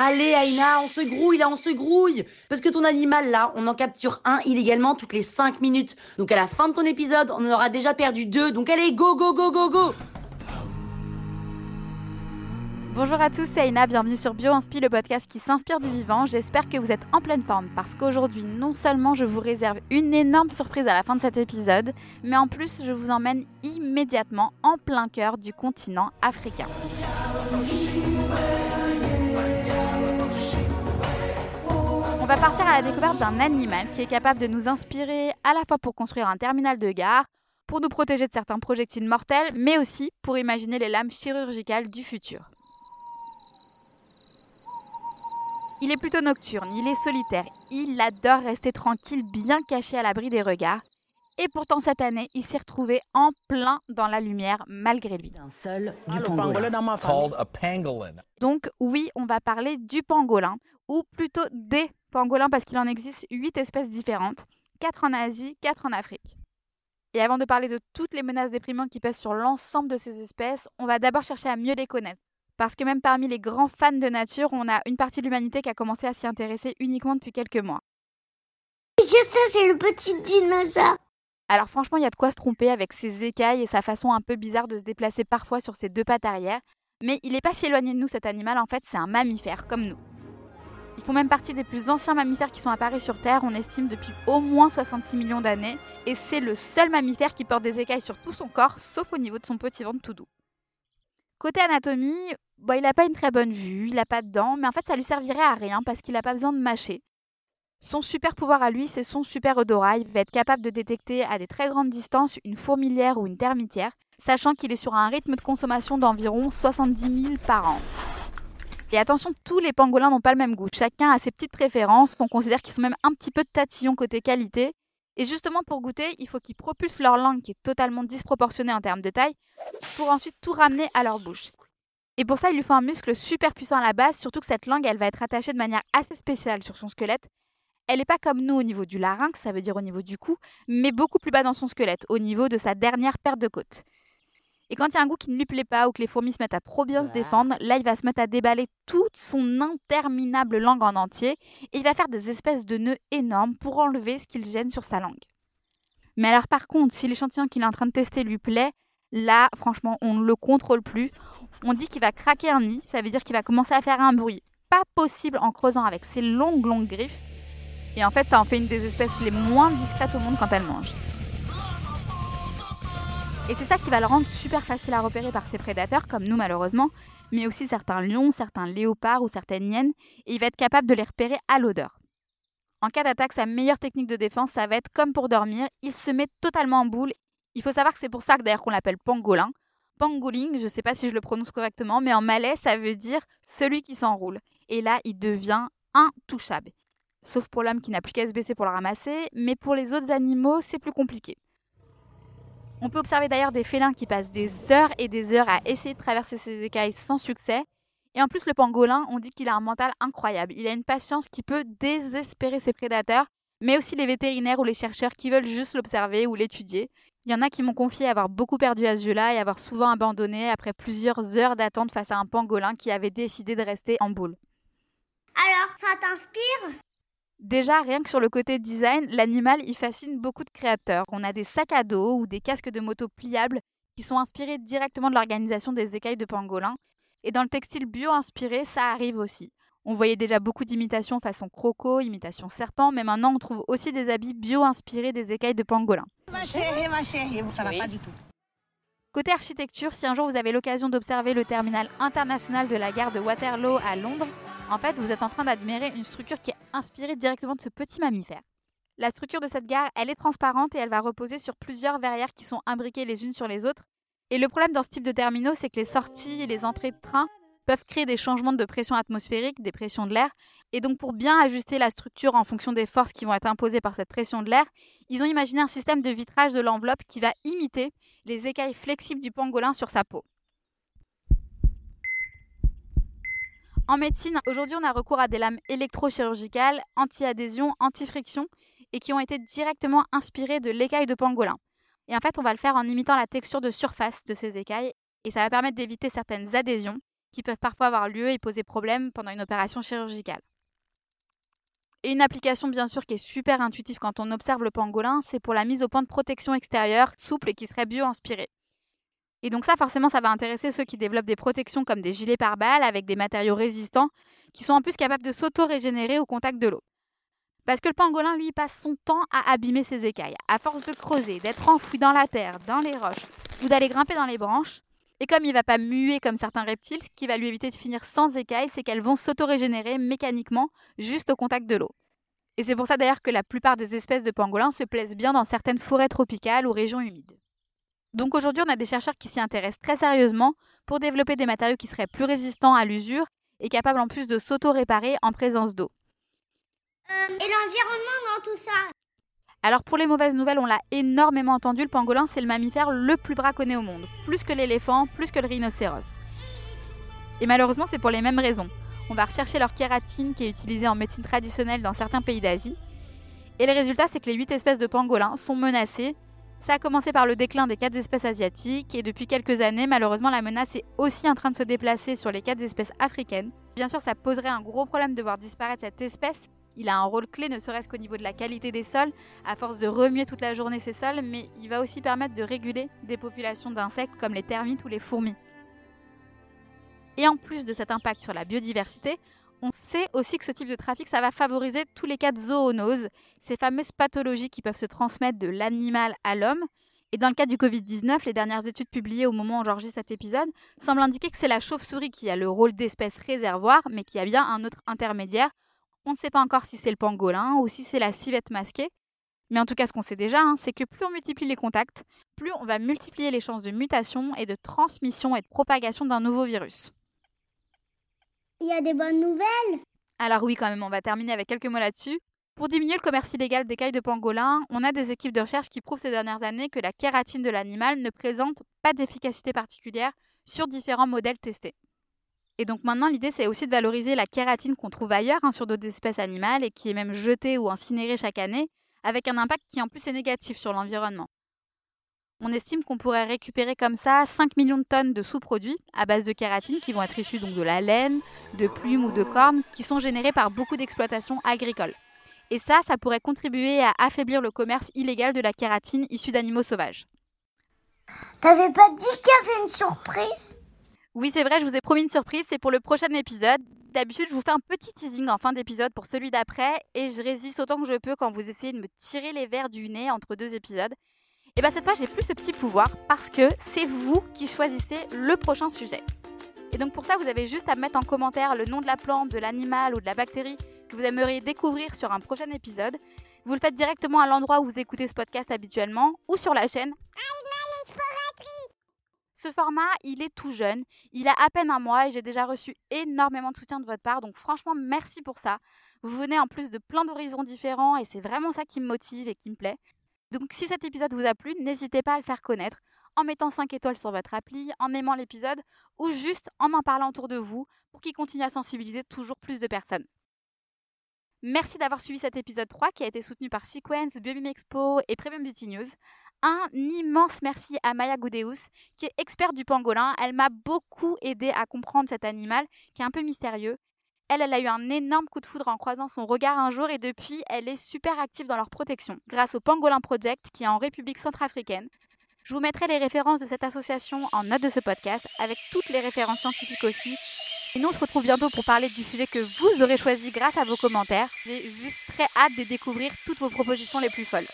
Allez Aïna, on se grouille là, on se grouille Parce que ton animal là, on en capture un illégalement toutes les 5 minutes. Donc à la fin de ton épisode, on en aura déjà perdu deux. Donc allez, go, go, go, go, go Bonjour à tous, c'est Aïna, bienvenue sur BioInspi, le podcast qui s'inspire du vivant. J'espère que vous êtes en pleine forme parce qu'aujourd'hui, non seulement je vous réserve une énorme surprise à la fin de cet épisode, mais en plus je vous emmène immédiatement en plein cœur du continent africain. Partir à la découverte d'un animal qui est capable de nous inspirer à la fois pour construire un terminal de gare, pour nous protéger de certains projectiles mortels, mais aussi pour imaginer les lames chirurgicales du futur. Il est plutôt nocturne, il est solitaire, il adore rester tranquille, bien caché à l'abri des regards. Et pourtant cette année, il s'est retrouvé en plein dans la lumière malgré lui. Un seul du pangolin. Donc oui, on va parler du pangolin, ou plutôt des pangolins parce qu'il en existe 8 espèces différentes, 4 en Asie, 4 en Afrique. Et avant de parler de toutes les menaces déprimantes qui pèsent sur l'ensemble de ces espèces, on va d'abord chercher à mieux les connaître. Parce que même parmi les grands fans de nature, on a une partie de l'humanité qui a commencé à s'y intéresser uniquement depuis quelques mois. Je sais, c'est le petit dinosaure. Alors franchement, il y a de quoi se tromper avec ses écailles et sa façon un peu bizarre de se déplacer parfois sur ses deux pattes arrière. Mais il n'est pas si éloigné de nous cet animal, en fait c'est un mammifère comme nous. Ils font même partie des plus anciens mammifères qui sont apparus sur Terre, on estime depuis au moins 66 millions d'années, et c'est le seul mammifère qui porte des écailles sur tout son corps, sauf au niveau de son petit ventre tout doux. Côté anatomie, il n'a pas une très bonne vue, il n'a pas de dents, mais en fait ça lui servirait à rien parce qu'il n'a pas besoin de mâcher. Son super pouvoir à lui, c'est son super odorat. Il va être capable de détecter à des très grandes distances une fourmilière ou une termitière, sachant qu'il est sur un rythme de consommation d'environ 70 000 par an. Et attention, tous les pangolins n'ont pas le même goût. Chacun a ses petites préférences. On considère qu'ils sont même un petit peu tatillons côté qualité. Et justement, pour goûter, il faut qu'ils propulsent leur langue, qui est totalement disproportionnée en termes de taille, pour ensuite tout ramener à leur bouche. Et pour ça, il lui faut un muscle super puissant à la base, surtout que cette langue, elle va être attachée de manière assez spéciale sur son squelette. Elle n'est pas comme nous au niveau du larynx, ça veut dire au niveau du cou, mais beaucoup plus bas dans son squelette, au niveau de sa dernière paire de côtes. Et quand il y a un goût qui ne lui plaît pas ou que les fourmis se mettent à trop bien se défendre, là il va se mettre à déballer toute son interminable langue en entier et il va faire des espèces de nœuds énormes pour enlever ce qu'il gêne sur sa langue. Mais alors par contre, si l'échantillon qu'il est en train de tester lui plaît, là franchement on ne le contrôle plus. On dit qu'il va craquer un nid, ça veut dire qu'il va commencer à faire un bruit pas possible en creusant avec ses longues longues griffes. Et en fait ça en fait une des espèces les moins discrètes au monde quand elle mange. Et c'est ça qui va le rendre super facile à repérer par ses prédateurs, comme nous malheureusement, mais aussi certains lions, certains léopards ou certaines hyènes, et il va être capable de les repérer à l'odeur. En cas d'attaque, sa meilleure technique de défense, ça va être comme pour dormir, il se met totalement en boule. Il faut savoir que c'est pour ça que d'ailleurs qu'on l'appelle pangolin. Pangoling, je ne sais pas si je le prononce correctement, mais en malais, ça veut dire celui qui s'enroule. Et là, il devient intouchable. Sauf pour l'homme qui n'a plus qu'à se baisser pour le ramasser, mais pour les autres animaux, c'est plus compliqué. On peut observer d'ailleurs des félins qui passent des heures et des heures à essayer de traverser ces écailles sans succès. Et en plus, le pangolin, on dit qu'il a un mental incroyable. Il a une patience qui peut désespérer ses prédateurs, mais aussi les vétérinaires ou les chercheurs qui veulent juste l'observer ou l'étudier. Il y en a qui m'ont confié avoir beaucoup perdu à ce et avoir souvent abandonné après plusieurs heures d'attente face à un pangolin qui avait décidé de rester en boule. Alors, ça t'inspire? Déjà, rien que sur le côté design, l'animal y fascine beaucoup de créateurs. On a des sacs à dos ou des casques de moto pliables qui sont inspirés directement de l'organisation des écailles de pangolin. Et dans le textile bio inspiré, ça arrive aussi. On voyait déjà beaucoup d'imitations façon croco, imitation serpent, mais maintenant on trouve aussi des habits bio inspirés des écailles de pangolin. Ma chérie, ma chérie, ça va pas du tout. Côté architecture, si un jour vous avez l'occasion d'observer le terminal international de la gare de Waterloo à Londres, en fait, vous êtes en train d'admirer une structure qui est inspirée directement de ce petit mammifère. La structure de cette gare, elle est transparente et elle va reposer sur plusieurs verrières qui sont imbriquées les unes sur les autres. Et le problème dans ce type de terminaux, c'est que les sorties et les entrées de train peuvent créer des changements de pression atmosphérique, des pressions de l'air. Et donc pour bien ajuster la structure en fonction des forces qui vont être imposées par cette pression de l'air, ils ont imaginé un système de vitrage de l'enveloppe qui va imiter les écailles flexibles du pangolin sur sa peau. En médecine, aujourd'hui, on a recours à des lames électrochirurgicales, anti-adhésion, anti-friction, et qui ont été directement inspirées de l'écaille de pangolin. Et en fait, on va le faire en imitant la texture de surface de ces écailles, et ça va permettre d'éviter certaines adhésions qui peuvent parfois avoir lieu et poser problème pendant une opération chirurgicale. Et une application bien sûr qui est super intuitive quand on observe le pangolin, c'est pour la mise au point de protection extérieure souple et qui serait bio-inspirée. Et donc ça forcément ça va intéresser ceux qui développent des protections comme des gilets pare-balles avec des matériaux résistants qui sont en plus capables de s'auto-régénérer au contact de l'eau. Parce que le pangolin, lui, passe son temps à abîmer ses écailles. À force de creuser, d'être enfoui dans la terre, dans les roches, ou d'aller grimper dans les branches, et comme il va pas muer comme certains reptiles, ce qui va lui éviter de finir sans écailles, c'est qu'elles vont s'auto-régénérer mécaniquement juste au contact de l'eau. Et c'est pour ça d'ailleurs que la plupart des espèces de pangolins se plaisent bien dans certaines forêts tropicales ou régions humides. Donc aujourd'hui, on a des chercheurs qui s'y intéressent très sérieusement pour développer des matériaux qui seraient plus résistants à l'usure et capables en plus de s'auto-réparer en présence d'eau. Euh, et l'environnement dans tout ça? Alors pour les mauvaises nouvelles, on l'a énormément entendu, le pangolin c'est le mammifère le plus braconné au monde, plus que l'éléphant, plus que le rhinocéros. Et malheureusement c'est pour les mêmes raisons. On va rechercher leur kératine qui est utilisée en médecine traditionnelle dans certains pays d'Asie. Et le résultat c'est que les 8 espèces de pangolins sont menacées. Ça a commencé par le déclin des 4 espèces asiatiques et depuis quelques années malheureusement la menace est aussi en train de se déplacer sur les 4 espèces africaines. Bien sûr ça poserait un gros problème de voir disparaître cette espèce il a un rôle clé, ne serait-ce qu'au niveau de la qualité des sols, à force de remuer toute la journée ses sols, mais il va aussi permettre de réguler des populations d'insectes comme les termites ou les fourmis. Et en plus de cet impact sur la biodiversité, on sait aussi que ce type de trafic, ça va favoriser tous les cas de zoonoses, ces fameuses pathologies qui peuvent se transmettre de l'animal à l'homme. Et dans le cas du Covid-19, les dernières études publiées au moment où j'enregistre cet épisode semblent indiquer que c'est la chauve-souris qui a le rôle d'espèce réservoir, mais qui a bien un autre intermédiaire, on ne sait pas encore si c'est le pangolin ou si c'est la civette masquée. Mais en tout cas, ce qu'on sait déjà, hein, c'est que plus on multiplie les contacts, plus on va multiplier les chances de mutation et de transmission et de propagation d'un nouveau virus. Il y a des bonnes nouvelles Alors oui, quand même, on va terminer avec quelques mots là-dessus. Pour diminuer le commerce illégal d'écailles de pangolin, on a des équipes de recherche qui prouvent ces dernières années que la kératine de l'animal ne présente pas d'efficacité particulière sur différents modèles testés. Et donc maintenant, l'idée, c'est aussi de valoriser la kératine qu'on trouve ailleurs hein, sur d'autres espèces animales et qui est même jetée ou incinérée chaque année, avec un impact qui en plus est négatif sur l'environnement. On estime qu'on pourrait récupérer comme ça 5 millions de tonnes de sous-produits à base de kératine qui vont être issus donc de la laine, de plumes ou de cornes qui sont générés par beaucoup d'exploitations agricoles. Et ça, ça pourrait contribuer à affaiblir le commerce illégal de la kératine issue d'animaux sauvages. T'avais pas dit qu'il y avait une surprise? Oui, c'est vrai, je vous ai promis une surprise, c'est pour le prochain épisode. D'habitude, je vous fais un petit teasing en fin d'épisode pour celui d'après et je résiste autant que je peux quand vous essayez de me tirer les verres du nez entre deux épisodes. Et bien cette fois, j'ai plus ce petit pouvoir parce que c'est vous qui choisissez le prochain sujet. Et donc pour ça, vous avez juste à mettre en commentaire le nom de la plante, de l'animal ou de la bactérie que vous aimeriez découvrir sur un prochain épisode. Vous le faites directement à l'endroit où vous écoutez ce podcast habituellement ou sur la chaîne. Ce format, il est tout jeune, il a à peine un mois et j'ai déjà reçu énormément de soutien de votre part, donc franchement merci pour ça. Vous venez en plus de plein d'horizons différents et c'est vraiment ça qui me motive et qui me plaît. Donc si cet épisode vous a plu, n'hésitez pas à le faire connaître en mettant 5 étoiles sur votre appli, en aimant l'épisode ou juste en en parlant autour de vous pour qu'il continue à sensibiliser toujours plus de personnes. Merci d'avoir suivi cet épisode 3 qui a été soutenu par Sequence, Biobim Expo et Premium Beauty News un immense merci à Maya Goudeus, qui est experte du pangolin. Elle m'a beaucoup aidé à comprendre cet animal qui est un peu mystérieux. Elle, elle a eu un énorme coup de foudre en croisant son regard un jour et depuis, elle est super active dans leur protection grâce au Pangolin Project qui est en République centrafricaine. Je vous mettrai les références de cette association en note de ce podcast avec toutes les références scientifiques aussi. Et nous, on se retrouve bientôt pour parler du sujet que vous aurez choisi grâce à vos commentaires. J'ai juste très hâte de découvrir toutes vos propositions les plus folles.